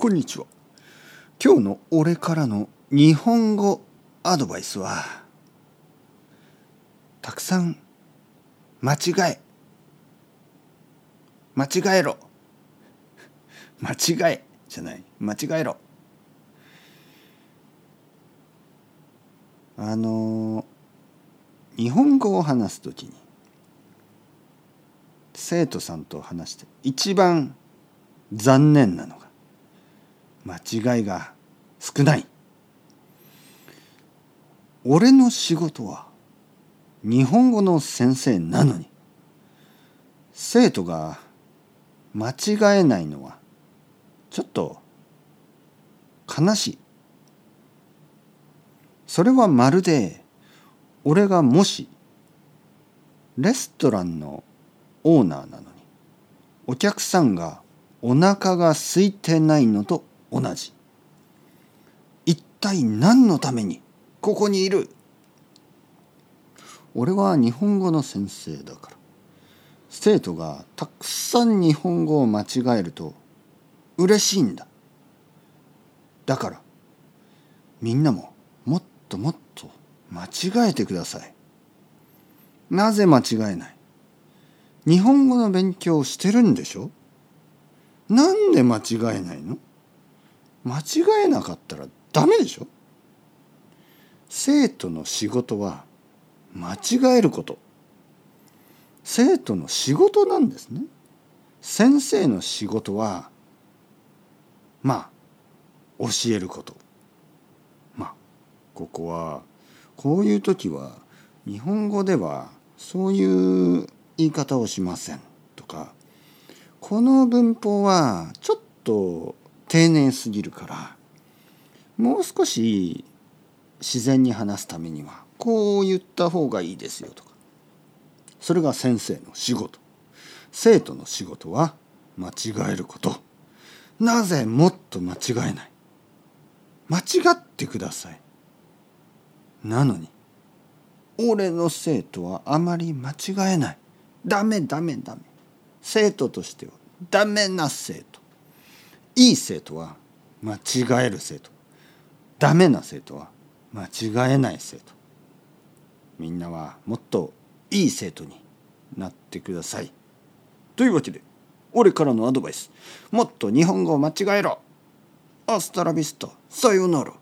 こんにちは。今日の俺からの日本語アドバイスはたくさん間違え間違えろ。間違えじゃない。間違えろ。あの日本語を話すときに生徒さんと話して一番残念なのが間違いが少ない。俺の仕事は日本語の先生なのに生徒が間違えないのはちょっと悲しい。それはまるで俺がもしレストランのオーナーなのにお客さんがお腹が空いてないのと同じ。一体何のためにここにいる？俺は日本語の先生だから。生徒がたくさん日本語を間違えると嬉しいんだ。だからみんなももっともっと間違えてください。なぜ間違えない？日本語の勉強をしてるんでしょ？なんで間違えないの？間違えなかったらダメでしょ？生徒の仕事は間違えること。生徒の仕事なんですね。先生の仕事はまあ教えること。まあここはこういう時は日本語ではそういう言い方をしませんとかこの文法はちょっと丁寧すぎるからもう少し自然に話すためにはこう言った方がいいですよとか。それが先生の仕事。生徒の仕事は間違えること。なぜもっと間違えない？間違ってください。なのに俺の生徒はあまり間違えない。ダメダメダメ。生徒としてはダメな生徒。いい生徒は間違える生徒。ダメな生徒は間違えない生徒。みんなはもっといい生徒になってください。というわけで俺からのアドバイス。もっと日本語を間違えろ。アスタラビスタさよなら。